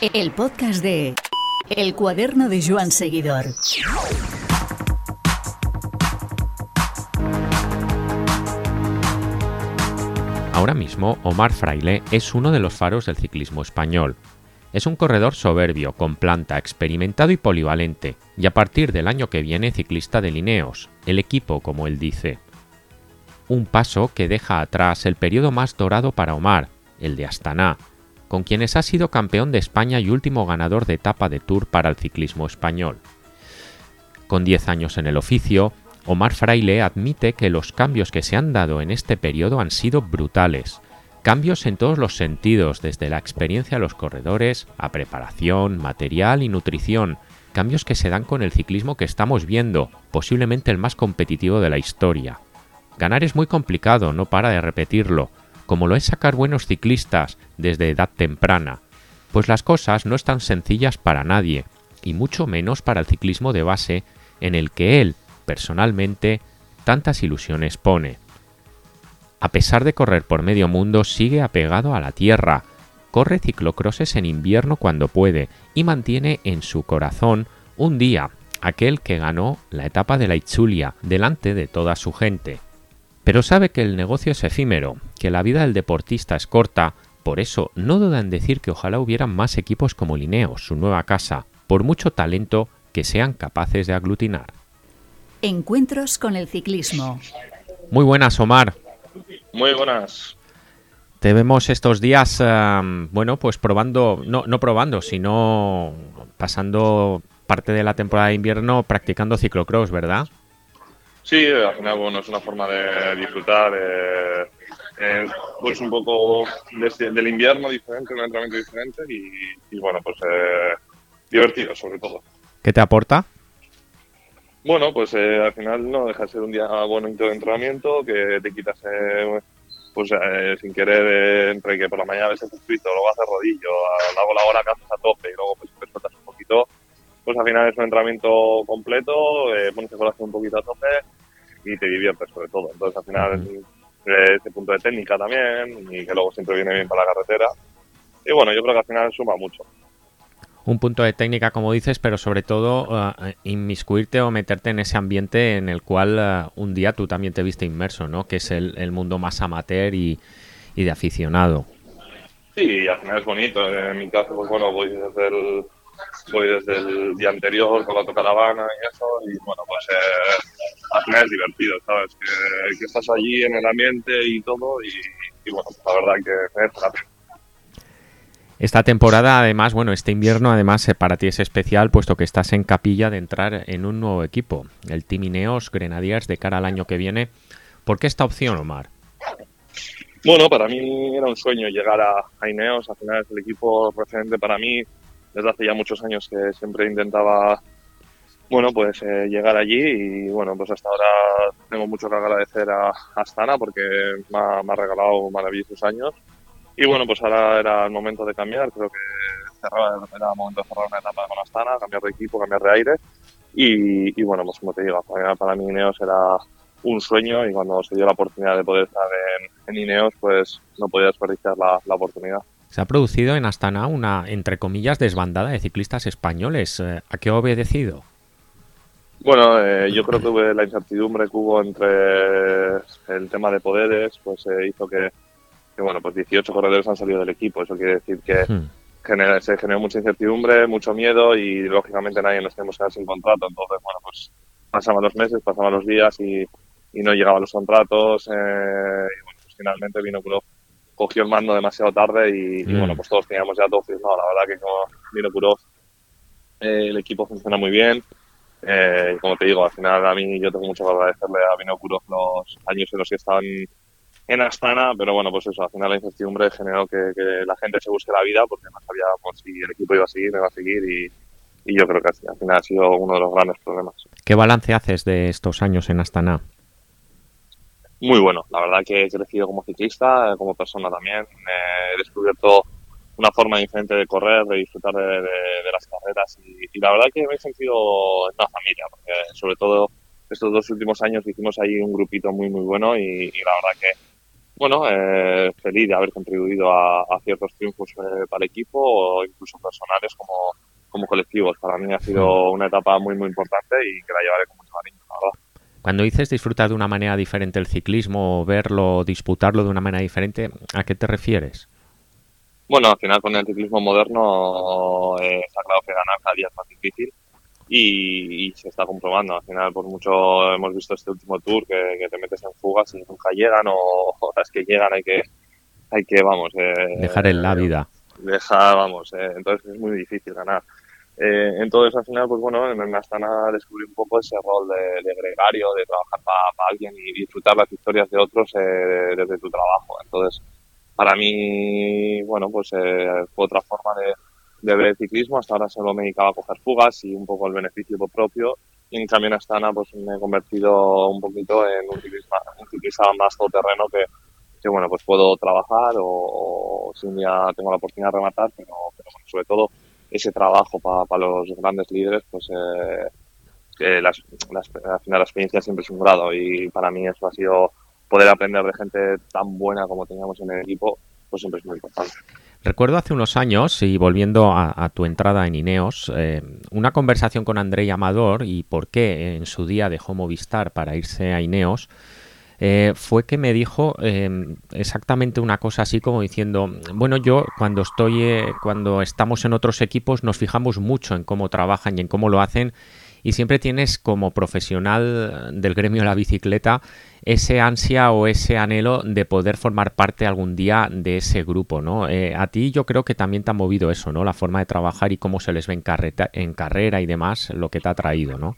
El podcast de El cuaderno de Joan Seguidor. Ahora mismo, Omar Fraile es uno de los faros del ciclismo español. Es un corredor soberbio, con planta, experimentado y polivalente, y a partir del año que viene ciclista de Lineos, el equipo como él dice. Un paso que deja atrás el periodo más dorado para Omar, el de Astana, con quienes ha sido campeón de España y último ganador de etapa de Tour para el ciclismo español. Con 10 años en el oficio, Omar Fraile admite que los cambios que se han dado en este periodo han sido brutales. Cambios en todos los sentidos, desde la experiencia de los corredores, a preparación, material y nutrición. Cambios que se dan con el ciclismo que estamos viendo, posiblemente el más competitivo de la historia. Ganar es muy complicado, no para de repetirlo, como lo es sacar buenos ciclistas desde edad temprana, pues las cosas no están sencillas para nadie, y mucho menos para el ciclismo de base en el que él, personalmente, tantas ilusiones pone. A pesar de correr por medio mundo, sigue apegado a la tierra, corre ciclocrosses en invierno cuando puede y mantiene en su corazón un día, aquel que ganó la etapa de la Itzulia delante de toda su gente. Pero sabe que el negocio es efímero, que la vida del deportista es corta, por eso no duda en decir que ojalá hubieran más equipos como Lineos, su nueva casa, por mucho talento que sean capaces de aglutinar. Encuentros con el ciclismo. Muy buenas, Omar. Muy buenas. Te vemos estos días, eh, bueno, pues probando, no, no probando, sino pasando parte de la temporada de invierno practicando ciclocross, ¿verdad? Sí, al final, bueno, es una forma de disfrutar, eh, pues un poco del invierno diferente, un entrenamiento diferente y, bueno, pues eh, divertido sobre todo. ¿Qué te aporta? Bueno, pues eh, al final no deja de ser un día bonito de entrenamiento, que te quitas, pues sin querer, entre que por la mañana a veces escrito, luego haces rodillo, luego la hora que haces a tope y luego pues te un poquito, pues al final es un entrenamiento completo, pones el corazón un poquito a tope y te diviertes sobre todo. Entonces al final uh ese punto de técnica también y que luego siempre viene bien para la carretera. Y bueno, yo creo que al final suma mucho. Un punto de técnica, como dices, pero sobre todo uh, inmiscuirte o meterte en ese ambiente en el cual uh, un día tú también te viste inmerso, ¿no? Que es el, el mundo más amateur y, y, de aficionado. Sí, al final es bonito. En mi caso, pues bueno, voy desde el, voy desde el día anterior con la autocaravana y eso, y bueno, pues eh, al final es divertido, ¿sabes? Que, que, estás allí en el ambiente y todo, y, y bueno, pues la verdad que merece la pena. Esta temporada, además, bueno, este invierno, además, para ti es especial, puesto que estás en capilla de entrar en un nuevo equipo, el Team Ineos Grenadiers, de cara al año que viene. ¿Por qué esta opción, Omar? Bueno, para mí era un sueño llegar a, a Ineos, al final es el equipo referente para mí, desde hace ya muchos años que siempre intentaba bueno pues eh, llegar allí y bueno pues hasta ahora tengo mucho que agradecer a Astana porque me ha, regalado maravillosos años. Y bueno pues ahora era el momento de cambiar. Creo que cerraba, era el momento de cerrar una etapa con Astana cambiar de equipo cambiar de aire. Y, y bueno pues como te digo para, para mí Ineos era un sueño y cuando se dio la oportunidad de poder estar en, en Ineos pues no podía desperdiciar la, la oportunidad se ha producido en Astana una, entre comillas, desbandada de ciclistas españoles. ¿A qué ha obedecido? Bueno, eh, yo creo que la incertidumbre que hubo entre el tema de poderes, pues eh, hizo que, que, bueno, pues 18 corredores han salido del equipo. Eso quiere decir que hmm. genera, se generó mucha incertidumbre, mucho miedo y lógicamente nadie nos tenemos que quedar sin contrato. Entonces, bueno, pues pasaban los meses, pasaban los días y, y no llegaban los contratos. Eh, y bueno, pues finalmente vino cogió el mando demasiado tarde y, mm. y, bueno, pues todos teníamos ya todo firmado. La verdad que como vino Kurov, eh, el equipo funciona muy bien. Eh, como te digo, al final a mí yo tengo mucho que agradecerle a Vino Kurov los años en los que estaban en Astana, pero bueno, pues eso, al final la incertidumbre generó que, que la gente se busque la vida porque no sabíamos si el equipo iba a seguir, no iba a seguir y, y yo creo que así, al final ha sido uno de los grandes problemas. ¿Qué balance haces de estos años en Astana? Muy bueno. La verdad que he crecido como ciclista, como persona también. he descubierto una forma diferente de correr, de disfrutar de, de, de las carreras y, y, la verdad que me he sentido en una familia, porque sobre todo estos dos últimos años hicimos ahí un grupito muy muy bueno y, y la verdad que bueno, eh, feliz de haber contribuido a, ciertos triunfos eh, para el equipo o incluso personales como, como colectivos. Para mí ha sido una etapa muy, muy importante y que la llevaré con mucho cariño, la verdad. Cuando dices disfrutar de una manera diferente el ciclismo, verlo, disputarlo de una manera diferente, ¿a qué te refieres? Bueno, al final con el ciclismo moderno eh, está claro que ganar cada día es más difícil y, se está comprobando. Al final, por mucho hemos visto este último tour que, te metes en fugas y nunca llegan o, las que llegan hay que, hay que vamos... Eh, dejar en la vida. Dejar, vamos, eh, entonces es muy difícil ganar. Eh, entonces, al final, pues bueno, me están a descubrir un poco ese rol de, gregario, de trabajar para alguien y disfrutar las historias de otros eh, desde tu trabajo. Entonces, para mí, bueno, pues eh, fue otra forma de, ver el ciclismo. Hasta ahora solo me dedicaba a coger fugas y un poco el beneficio propio. Y también hasta Astana, pues me he convertido un poquito en un ciclista, más todoterreno que, que, bueno, pues puedo trabajar o, si un día tengo la oportunidad de rematar, pero, pero sobre todo ese trabajo para los grandes líderes, pues eh, las, al final la experiencia siempre es un grado y para mí eso ha sido poder aprender de gente tan buena como teníamos en el equipo, pues siempre es muy importante. Recuerdo hace unos años, y volviendo a, tu entrada en Ineos, eh, una conversación con André Amador y por qué en su día dejó Movistar para irse a Ineos. Eh, fue que me dijo em, exactamente una cosa así como diciendo, bueno, yo cuando estoy, eh, cuando estamos en otros equipos nos fijamos mucho en cómo trabajan y en cómo lo hacen y siempre tienes como profesional del gremio de la bicicleta ese ansia o ese anhelo de poder formar parte algún día de ese grupo, ¿no? Eh, a ti yo creo que también te ha movido eso, ¿no? La forma de trabajar y cómo se les ve en, en carrera y demás, lo que te ha traído, ¿no?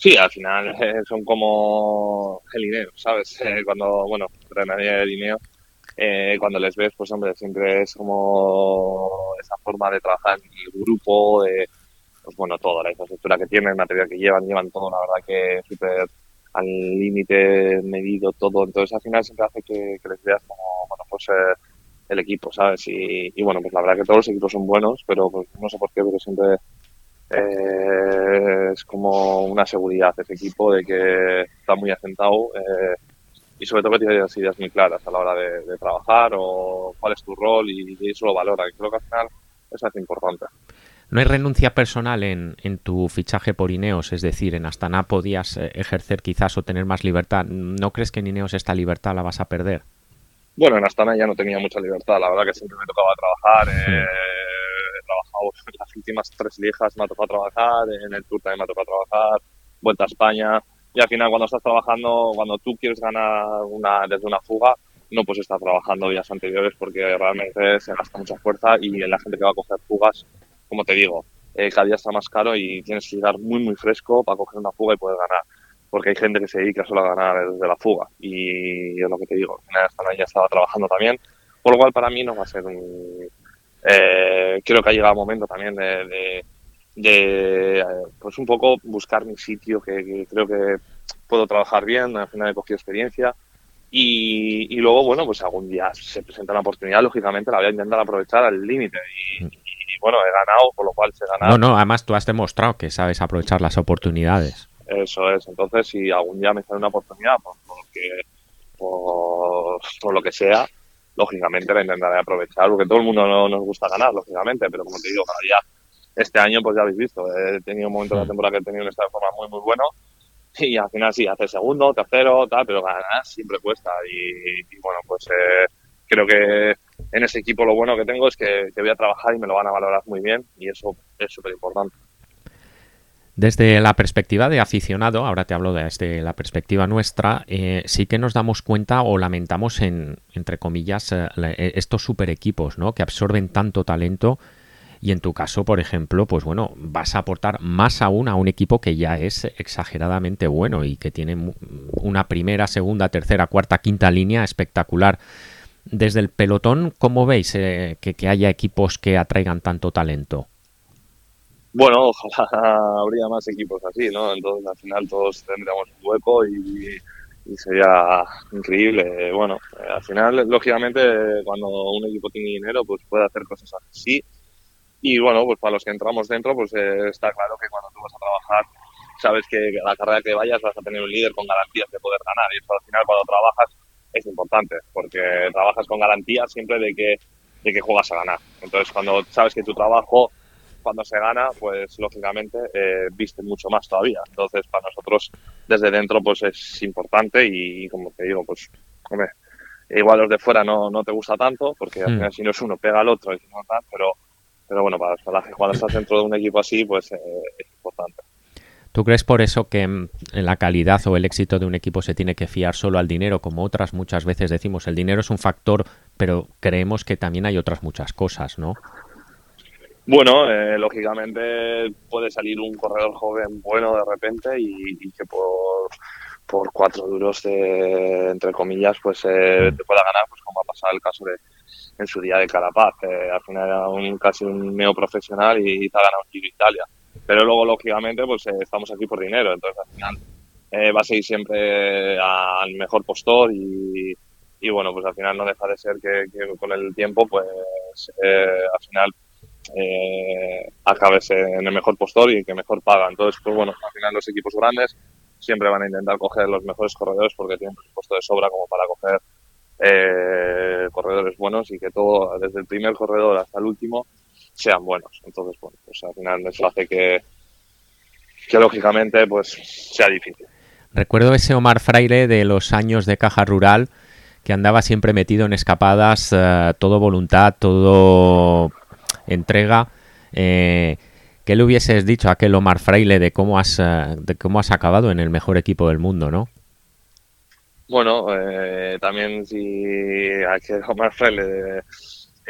Sí, al final eh, son como el dinero, ¿sabes? Eh, cuando, bueno, entrenaría el dinero, eh, cuando les ves, pues hombre, siempre es como esa forma de trabajar en el grupo, de, pues bueno, toda la infraestructura que tienen, el material que llevan, llevan todo, la verdad que súper al límite medido todo, entonces al final siempre hace que, les veas como, bueno, pues el equipo, ¿sabes? Y, y, bueno, pues la verdad que todos los equipos son buenos, pero pues no sé por qué, pero siempre eh, es como una seguridad ese equipo de que está muy asentado eh, y sobre todo que tiene las ideas muy claras a la hora de, trabajar o cuál es tu rol y, eso lo valora. Y creo que al final eso es importante. ¿No hay renuncia personal en, en, tu fichaje por Ineos? Es decir, en Astana podías eh, ejercer quizás o tener más libertad. ¿No crees que en Ineos esta libertad la vas a perder? Bueno, en Astana ya no tenía mucha libertad. La verdad que siempre me tocaba trabajar. Eh, en las últimas tres ligas, me ha tocado trabajar, en el Tour también me ha tocado trabajar, Vuelta a España. Y al final, cuando estás trabajando, cuando tú quieres ganar una, desde una fuga, no puedes estar trabajando días anteriores porque realmente se gasta mucha fuerza y la gente que va a coger fugas, como te digo, eh, cada día está más caro y tienes que llegar muy, muy fresco para coger una fuga y poder ganar. Porque hay gente que se dedica solo a ganar desde la fuga. Y es lo que te digo, al final ya estaba trabajando también. Por lo cual, para mí no va a ser un, eh, creo que ha llegado el momento también de, de, pues un poco buscar mi sitio, que, creo que puedo trabajar bien, al final he cogido experiencia. Y, luego, bueno, pues algún día se presenta una oportunidad, lógicamente la voy a intentar aprovechar al límite. Y, bueno, he ganado, por lo cual se gana. No, no, además tú has demostrado que sabes aprovechar las oportunidades. Eso es, entonces si algún día me sale una oportunidad, pues, porque, por lo que sea, lógicamente la intentaré aprovechar, porque todo el mundo no nos gusta ganar, lógicamente, pero como te digo, cada día, este año, pues ya habéis visto, he tenido un momento de la temporada que he tenido un estado de forma muy, muy bueno, y al final sí, hace segundo, tercero, tal, pero ganar siempre cuesta, y, bueno, pues eh, creo que en ese equipo lo bueno que tengo es que, que voy a trabajar y me lo van a valorar muy bien, y eso es súper importante. Desde la perspectiva de aficionado, ahora te hablo desde la perspectiva nuestra, eh, sí que nos damos cuenta o lamentamos en, entre comillas, eh, eh, estos super equipos, ¿no? Que absorben tanto talento y en tu caso, por ejemplo, pues bueno, vas a aportar más aún a un equipo que ya es exageradamente bueno y que tiene una primera, segunda, tercera, cuarta, quinta línea espectacular. Desde el pelotón, ¿cómo veis que haya equipos que atraigan tanto talento? Bueno, ojalá habría más equipos así, ¿no? Entonces al final todos tendríamos un hueco y, sería increíble. Bueno, eh, al final, lógicamente, cuando un equipo tiene dinero, pues puede hacer cosas así. Y bueno, pues para los que entramos dentro, pues eh, está claro que cuando tú vas a trabajar, sabes que la carrera que vayas vas a tener un líder con garantías de poder ganar. Y eso al final, cuando trabajas es importante, porque trabajas con garantía siempre de que, de que juegas a ganar. Entonces, cuando sabes que tu trabajo, cuando se gana, pues lógicamente eh, viste mucho más todavía. Entonces, para nosotros, desde dentro, pues es importante y, como te digo, pues, hombre, igual los de fuera no, no te gusta tanto, porque al hmm. final si no es uno, pega al otro, y no tal, pero, pero bueno, para, cuando estás dentro de un equipo así, pues eh, es importante. ¿Tú crees por eso que mm, la calidad o el éxito de un equipo se tiene que fiar solo al dinero, como otras muchas veces decimos? El dinero es un factor, pero creemos que también hay otras muchas cosas, ¿no? Bueno, eh, lógicamente puede salir un corredor joven bueno de repente y, que por, por cuatro duros de, entre comillas, pues eh, mm. te pueda ganar, pues como ha pasado el caso de en su día de Carapaz, que al final era un, casi un neoprofesional y te ha ganado un Giro Italia pero luego lógicamente pues eh, estamos aquí por dinero, entonces al final eh, va a seguir siempre al mejor postor y, y, bueno, pues al final no deja de ser que, con el tiempo pues eh, al final acabes en el mejor postor y que mejor paga. Entonces, pues bueno, al final los equipos grandes siempre van a intentar coger los mejores corredores porque tienen presupuesto de sobra como para coger corredores buenos y que todo, desde el primer corredor hasta el último, sean buenos. Entonces, bueno, pues al final eso hace que, que lógicamente pues sea difícil. Recuerdo ese Omar Fraile de los años de caja rural que andaba siempre metido en escapadas, eh, todo voluntad, todo entrega. Eh, ¿Qué le hubieses dicho a aquel Omar Fraile de cómo has, eh, de cómo has acabado en el mejor equipo del mundo, no? Bueno, también si aquel Omar Fraile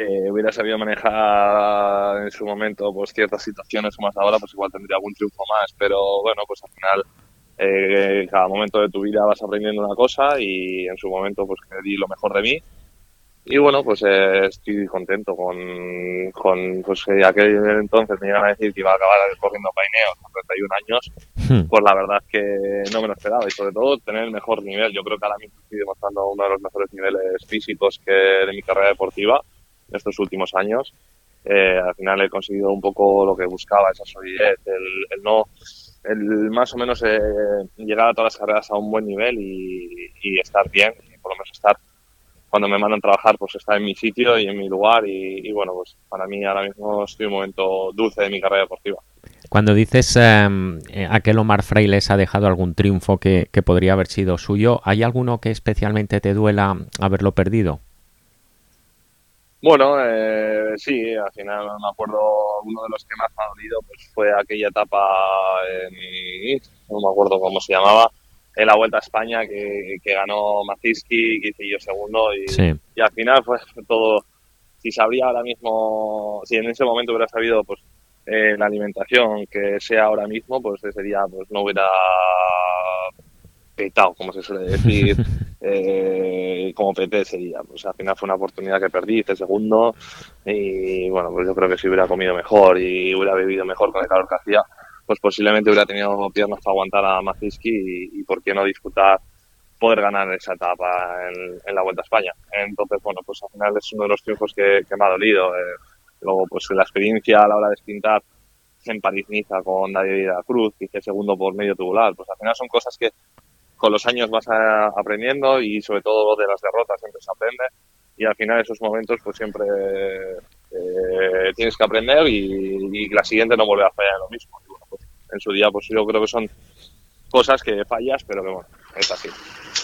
eh, hubiera sabido manejar en su momento pues ciertas situaciones como hasta ahora, pues igual tendría algún triunfo más. Pero bueno, pues al final eh, cada momento de tu vida vas aprendiendo una cosa y en su momento pues que di lo mejor de mí. Y bueno, pues eh, estoy contento con, con pues que aquel entonces me iban a decir que iba a acabar corriendo paineos con 31 años, hmm. pues la verdad es que no me lo esperaba y sobre todo tener el mejor nivel. Yo creo que ahora mismo estoy demostrando uno de los mejores niveles físicos que de mi carrera deportiva estos últimos años. Eh, al final he conseguido un poco lo que buscaba, esa solidez, el, no, el más o menos eh, llegar a todas las carreras a un buen nivel y, estar bien, y por lo menos estar cuando me mandan trabajar, pues estar en mi sitio y en mi lugar y, bueno, pues para mí ahora mismo estoy en un momento dulce de mi carrera deportiva. Cuando dices em, eh, aquel Omar Frailes ha dejado algún triunfo que, que podría haber sido suyo, ¿hay alguno que especialmente te duela haberlo perdido? Bueno, eh, sí, al final me acuerdo, uno de los que más me ha dolido pues fue aquella etapa, en, no me acuerdo cómo se llamaba, en la Vuelta a España que, ganó Maciski, que hice yo segundo y, y al final fue todo, si sabría ahora mismo, si en ese momento hubiera sabido pues eh, la alimentación que sea ahora mismo, pues ese día pues no hubiera petado, como se suele decir, eh, como PT sería. Pues al final fue una oportunidad que perdí, hice segundo y bueno, pues yo creo que si hubiera comido mejor y hubiera bebido mejor con el calor que hacía, pues posiblemente hubiera tenido piernas para aguantar a Maciski y, por qué no disfrutar poder ganar esa etapa en, la Vuelta a España. Entonces, bueno, pues al final es uno de los triunfos que, me ha dolido. Eh, luego, pues la experiencia a la hora de sprintar en París-Niza con David Cruz, que hice segundo por medio tubular, pues al final son cosas que con los años vas aprendiendo y sobre todo de las derrotas siempre se aprende y al final esos momentos pues siempre eh, tienes que aprender y, la siguiente no vuelve a fallar lo mismo. En su día pues yo creo que son cosas que fallas pero que bueno, es así.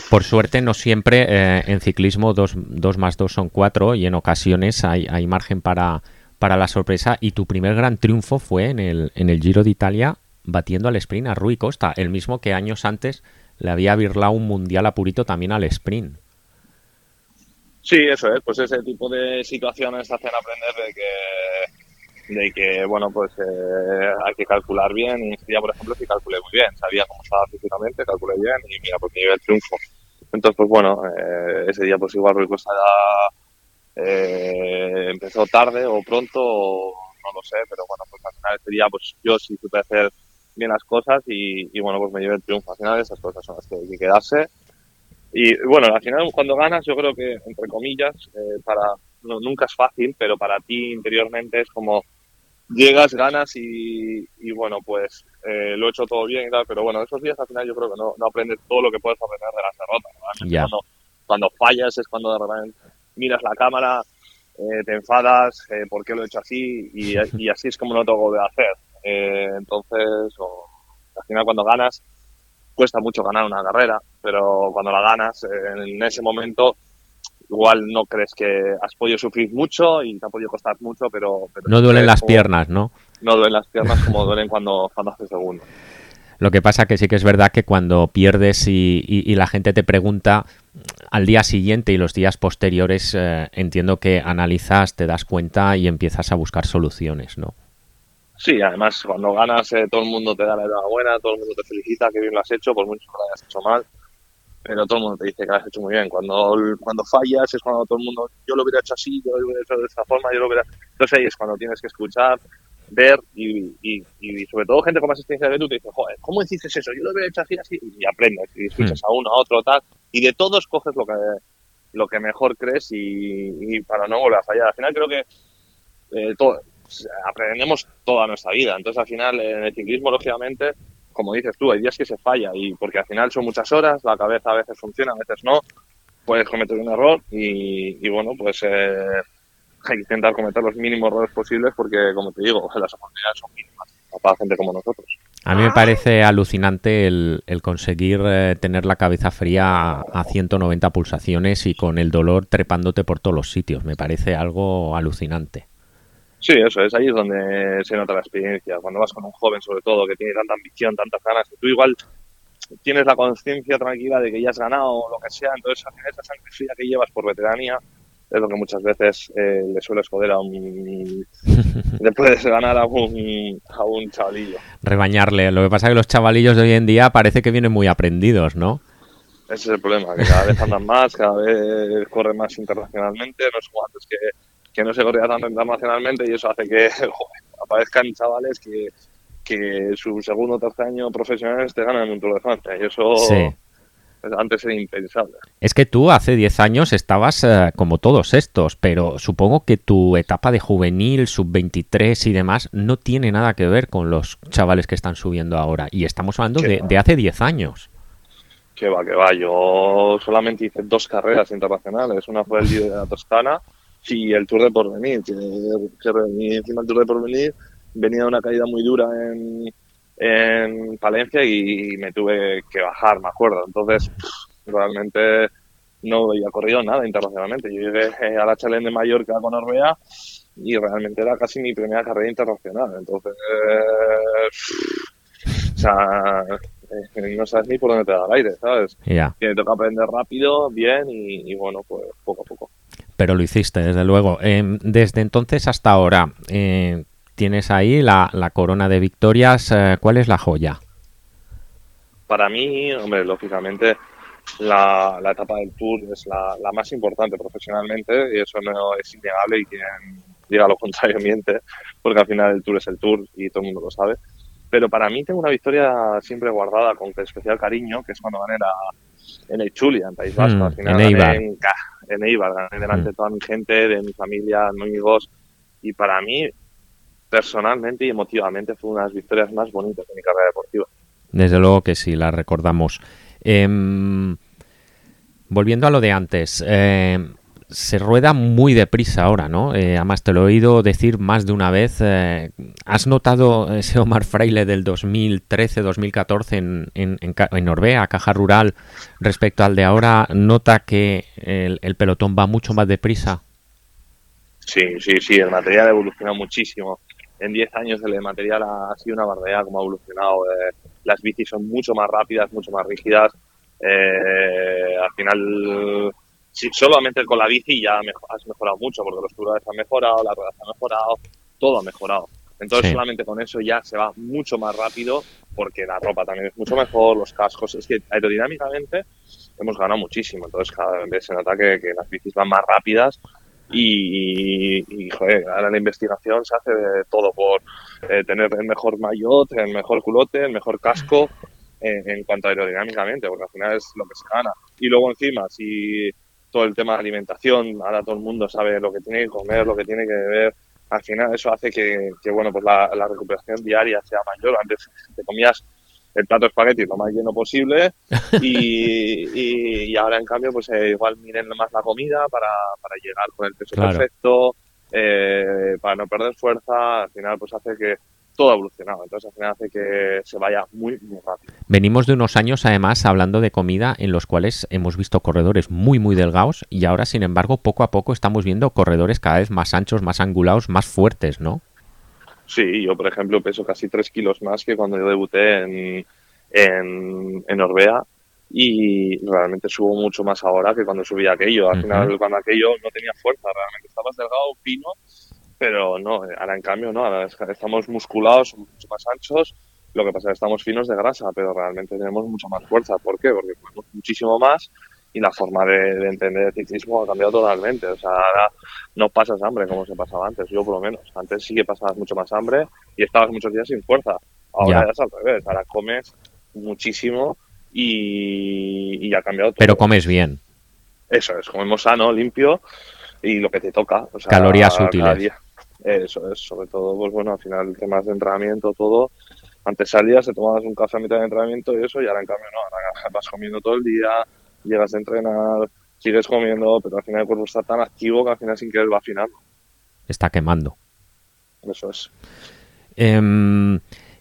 Por suerte no siempre eh, en ciclismo dos, dos más dos son cuatro y en ocasiones hay, hay margen para, para la sorpresa y tu primer gran triunfo fue en el, en el Giro de Italia batiendo al sprint a Rui Costa, el mismo que años antes le había virlado un mundial a Purito también al sprint. Sí, eso es, pues ese tipo de situaciones hacen aprender de que, de que bueno, pues eh, hay que calcular bien y ese día, por ejemplo, sí calculé muy bien, sabía cómo estaba físicamente, calculé bien y mira, pues me el triunfo. Entonces, pues bueno, eh, ese día pues igual Rui Costa eh, empezó tarde o pronto, no lo sé, pero bueno, pues al final ese día pues yo sí supe hacer bien las cosas y, bueno, pues me llevé el triunfo. Al final esas cosas son las que hay que quedarse. Y bueno, al final cuando ganas yo creo que, entre comillas, eh, para nunca es fácil, pero para ti interiormente es como llegas, ganas y, bueno, pues eh, lo he hecho todo bien y tal, pero bueno, esos días al final yo creo que no, no aprendes todo lo que puedes aprender de las derrotas. Cuando, Cuando fallas es cuando de repente miras la cámara, eh, te enfadas, eh, ¿por qué lo he hecho así? Y, así es como lo tengo de hacer. Eh, entonces, al final cuando ganas, cuesta mucho ganar una carrera, pero cuando la ganas, en ese momento, igual no crees que has podido sufrir mucho y te ha podido costar mucho, pero... no duelen las piernas, ¿no? No duelen las piernas como duelen cuando, cuando haces segundo. Lo que pasa que sí que es verdad que cuando pierdes y, la gente te pregunta al día siguiente y los días posteriores, eh, entiendo que analizas, te das cuenta y empiezas a buscar soluciones, ¿no? Sí, además cuando ganas eh, todo el mundo te da la enhorabuena, todo el mundo te felicita, que bien lo has hecho, por mucho que lo hayas hecho mal, pero todo el mundo te dice que lo has hecho muy bien. Cuando, cuando fallas es cuando todo el mundo, yo lo hubiera hecho así, yo lo hubiera hecho de esta forma, yo lo hubiera... Entonces ahí es cuando tienes que escuchar, ver y, y, sobre todo gente con más experiencia que tú te dice, joder, ¿cómo dices eso? Yo lo hubiera hecho así, así, y aprendes, y escuchas a uno, a otro, tal, y de todos coges lo que, lo que mejor crees y, para no volver a fallar. Al final creo que eh, aprendemos toda nuestra vida, entonces al final en el ciclismo, lógicamente, como dices tú, hay días que se falla, y porque al final son muchas horas, la cabeza a veces funciona, a veces no, puedes cometer un error y, bueno, pues... Eh, hay que intentar cometer los mínimos errores posibles porque, como te digo, las oportunidades son mínimas para gente como nosotros. A mí me parece alucinante el, conseguir eh, tener la cabeza fría a 190 pulsaciones y con el dolor trepándote por todos los sitios. Me parece algo alucinante. Sí, eso es, ahí es donde se nota la experiencia. Cuando vas con un joven, sobre todo, que tiene tanta ambición, tantas ganas, que tú igual tienes la conciencia tranquila de que ya has ganado o lo que sea, entonces esa sangre fría que llevas por veteranía es lo que muchas veces eh, le sueles joder a un. le puedes ganar a un, a un chavalillo. Rebañarle. Lo que pasa es que los chavalillos de hoy en día parece que vienen muy aprendidos, ¿no? Ese es el problema, que cada vez andan más, cada vez corren más internacionalmente. No es como antes que, que no se corría tanto internacionalmente y eso hace que aparezcan chavales que, que su segundo o tercer año profesional te ganan un Tour de Francia. Y eso. Sí antes era impensable. Es que tú hace 10 años estabas eh, como todos estos, pero supongo que tu etapa de juvenil, sub-23 y demás no tiene nada que ver con los chavales que están subiendo ahora. Y estamos hablando de, hace 10 años. Que va, que va. Yo solamente hice dos carreras internacionales. Una fue el Giro de la Toscana y el Tour de Porvenir. Que, que encima el Tour de Porvenir venía de una caída muy dura en en Palencia y me tuve que bajar, me acuerdo. Entonces, realmente no había corrido nada internacionalmente. Yo llegué a la Challenge de Mallorca con Orbea y realmente era casi mi primera carrera internacional. Entonces, o sea, eh, no sabes ni por dónde te da el aire, ¿sabes? Ya. Que toca aprender rápido, bien y, bueno, pues poco a poco. Pero lo hiciste, desde luego. Em, desde entonces hasta ahora, eh, tienes ahí la, corona de victorias. Eh, ¿Cuál es la joya? Para mí, hombre, lógicamente la, etapa del Tour es la, más importante profesionalmente y eso no es innegable y quien diga lo contrario miente, porque al final el Tour es el Tour y todo el mundo lo sabe. Pero para mí tengo una victoria siempre guardada con especial cariño, que es cuando gané en el Chulia, en País Vasco. al mm, final en Eibar. En, Eibar, gané delante de mm. toda mi gente, de mi familia, amigos. Y para mí personalmente y emotivamente fue una de las victorias más bonitas de mi carrera deportiva. Desde luego que sí, la recordamos. Em, volviendo a lo de antes, em, se rueda muy deprisa ahora, ¿no? Eh, además te lo he oído decir más de una vez. Eh, ¿Has notado ese Omar Fraile del 2013-2014 en, en, Noruega, Caja Rural, respecto al de ahora? ¿Nota que el, el pelotón va mucho más deprisa? Sí, sí, sí, el material ha evolucionado muchísimo en 10 años el material ha sido una barbaridad como ha evolucionado. Eh, las bicis son mucho más rápidas, mucho más rígidas. Eh, al final, sí, solamente con la bici ya has mejorado mucho, porque los tubuladores han mejorado, las ruedas han mejorado, todo ha mejorado. Entonces solamente con eso ya se va mucho más rápido, porque la ropa también es mucho mejor, los cascos, es que aerodinámicamente hemos ganado muchísimo. Entonces cada vez se nota que las bicis van más rápidas y, joder, ahora la investigación se hace de todo por eh, tener el mejor maillot, el mejor culote, el mejor casco eh, en cuanto a aerodinámicamente, porque al final es lo que se gana. Y luego encima, si todo el tema de alimentación, ahora todo el mundo sabe lo que tiene que comer, lo que tiene que beber, al final eso hace que, bueno, pues la, recuperación diaria sea mayor. Antes te comías el plato espagueti lo más lleno posible y, y, ahora en cambio pues eh, igual miren más la comida para, para llegar con el peso perfecto, eh, para no perder fuerza, al final pues hace que todo ha evolucionado, entonces al final hace que se vaya muy, muy rápido. Venimos de unos años además hablando de comida en los cuales hemos visto corredores muy muy delgados y ahora sin embargo poco a poco estamos viendo corredores cada vez más anchos, más angulados, más fuertes, ¿no? Sí, yo por ejemplo peso casi 3 kilos más que cuando yo debuté en, en, en Orbea y realmente subo mucho más ahora que cuando subía aquello. Al final, cuando aquello no tenía fuerza, realmente estabas delgado, fino, pero no, ahora en cambio no, ahora estamos musculados, mucho más anchos, lo que pasa es que estamos finos de grasa, pero realmente tenemos mucha más fuerza. ¿Por qué? Porque comemos muchísimo más y la forma de, entender el ciclismo ha cambiado totalmente. O sea, ahora no pasas hambre como se pasaba antes, yo por lo menos. Antes sí que pasabas mucho más hambre y estabas muchos días sin fuerza. Ahora ya, es al revés, ahora comes muchísimo y, ha cambiado todo. Pero comes bien. Eso es, comemos sano, limpio y lo que te toca. Calorías útiles. Eso es, sobre todo, pues bueno, al final temas de entrenamiento, todo. Antes salías, te tomabas un café a mitad de entrenamiento y eso, y ahora en cambio no, ahora vas comiendo todo el día, llegas a entrenar, sigues comiendo, pero al final el cuerpo está tan activo que al final sin querer va afinando. Está quemando. Eso es. Em,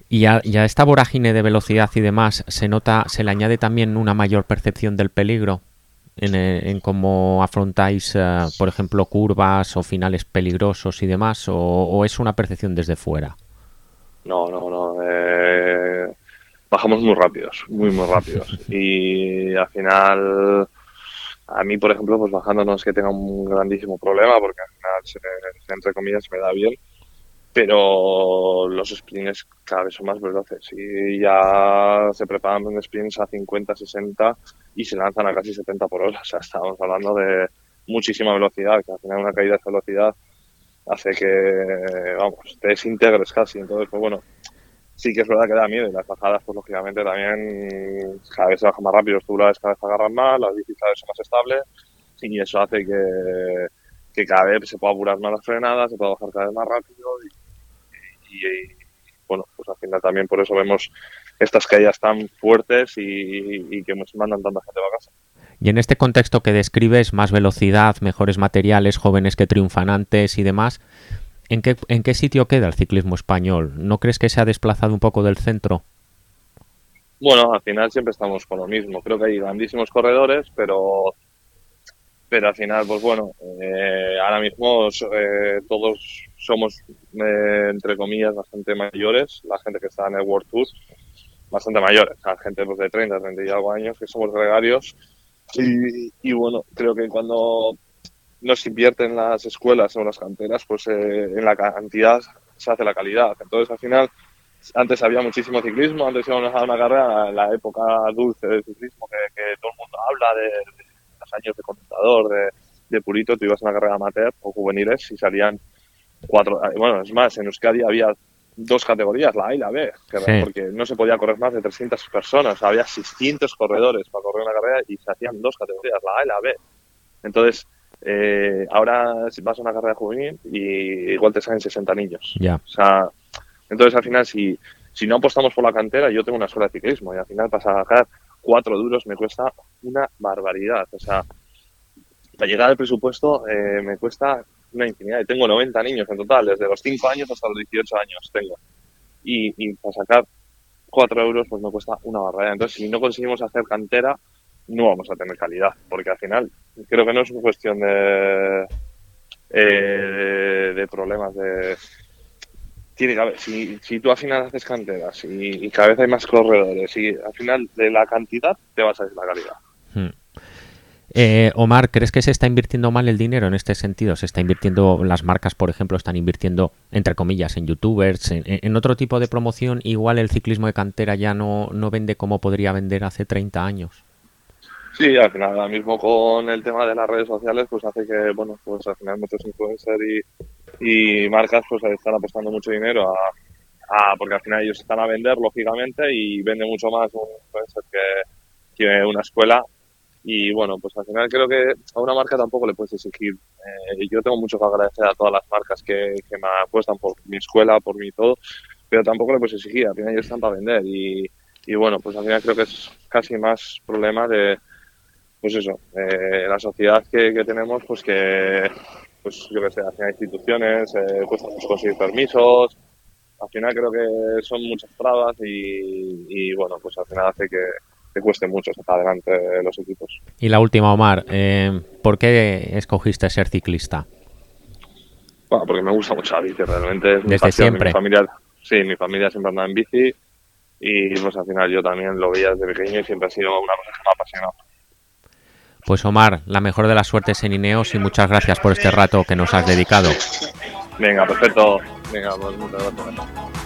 y a, esta vorágine de velocidad y demás, ¿se nota, se le añade también una mayor percepción del peligro? En, eh, cómo afrontáis, eh, por ejemplo, curvas o finales peligrosos y demás, o, es una percepción desde fuera? No, no, no. Eh, bajamos muy rápidos, muy, muy rápidos. y al final, a mí, por ejemplo, pues bajando no es que tenga un grandísimo problema, porque al final, entre comillas, me da bien pero los sprints cada vez son más veloces y ya se preparan sprints a 50, 60 y se lanzan a casi 70 por hora. O sea, estamos hablando de muchísima velocidad, que al final una caída de velocidad hace que, vamos, te desintegres casi. Entonces, pues bueno, sí que es verdad que da miedo y las bajadas, pues lógicamente también cada vez se baja más rápido, los tubulares cada vez agarran más, las bicis cada vez son más estables y eso hace que, que cada vez se pueda apurar más las frenadas, se pueda bajar cada vez más rápido y y, bueno, pues al final también por eso vemos estas caídas tan fuertes y, que nos mandan tanta gente a casa. Y en este contexto que describes, más velocidad, mejores materiales, jóvenes que triunfan antes y demás, ¿en qué, ¿en qué sitio queda el ciclismo español? ¿No crees que se ha desplazado un poco del centro? Bueno, al final siempre estamos con lo mismo. Creo que hay grandísimos corredores, pero pero al final, pues bueno, eh, ahora mismo eh, todos somos, eh, entre comillas, bastante mayores, la gente que está en el World Tour, bastante mayores, la gente pues, de 30, 30 y algo años, que somos gregarios. Y, bueno, creo que cuando nos invierten las escuelas o las canteras, pues en la cantidad se hace la calidad. Entonces, al final, antes había muchísimo ciclismo, antes íbamos a una carrera, la época dulce del ciclismo, que, que todo el mundo habla de años de contador, de, de purito, tú ibas a una carrera amateur o juveniles y salían cuatro, eh, bueno, es más, en Euskadi había dos categorías, la A y la B, porque no se podía correr más de 300 personas, había 600 corredores para correr una carrera y se hacían dos categorías, la A y la B. Entonces, eh, ahora vas a una carrera juvenil y igual te salen 60 niños. Ya. O sea, entonces al final si, si no apostamos por la cantera, yo tengo una escuela de ciclismo y al final vas a sacar cuatro duros me cuesta una barbaridad. O sea, para llegar al presupuesto eh, me cuesta una infinidad. Y tengo 90 niños en total, desde los 5 años hasta los 18 años tengo. Y, y para sacar 4 euros pues me cuesta una barbaridad. Entonces, si no conseguimos hacer cantera, no vamos a tener calidad. Porque al final, creo que no es una cuestión de, eh, de problemas de tiene que haber, si, si tú al final haces canteras y, cada vez hay más corredores y al final de la cantidad te vas a ir la calidad. Hmm. Eh, Omar, ¿crees que se está invirtiendo mal el dinero en este sentido? ¿Se está invirtiendo, las marcas, por ejemplo, están invirtiendo, entre comillas, en youtubers, en, otro tipo de promoción? Igual el ciclismo de cantera ya no, no vende como podría vender hace 30 años. Sí, al final, ahora mismo con el tema de las redes sociales, pues hace que, bueno, pues al final muchos influencers y, marcas pues están apostando mucho dinero a, porque al final ellos están a vender lógicamente y vende mucho más un influencer que, que una escuela y bueno pues al final creo que a una marca tampoco le puedes exigir eh, yo tengo mucho que agradecer a todas las marcas que, que me apuestan por mi escuela por mi todo pero tampoco le puedes exigir al final ellos están para vender y, y bueno, pues al final creo que es casi más problema de, pues eso, eh, la sociedad que, tenemos, pues que, pues yo que sé, al final instituciones, eh, cuesta conseguir permisos, al final creo que son muchas trabas y, bueno, pues al final hace que, que cueste mucho sacar adelante los equipos. Y la última, Omar, eh, ¿por qué escogiste ser ciclista? Bueno, porque me gusta mucho la bici, realmente. Desde siempre. Mi familia, sí, mi familia siempre anda en bici y pues al final yo también lo veía desde pequeño y siempre ha sido una cosa que me ha apasionado. Pues Omar, la mejor de las suertes en Ineos y muchas gracias por este rato que nos has dedicado. Venga, perfecto. Venga, pues muchas gracias.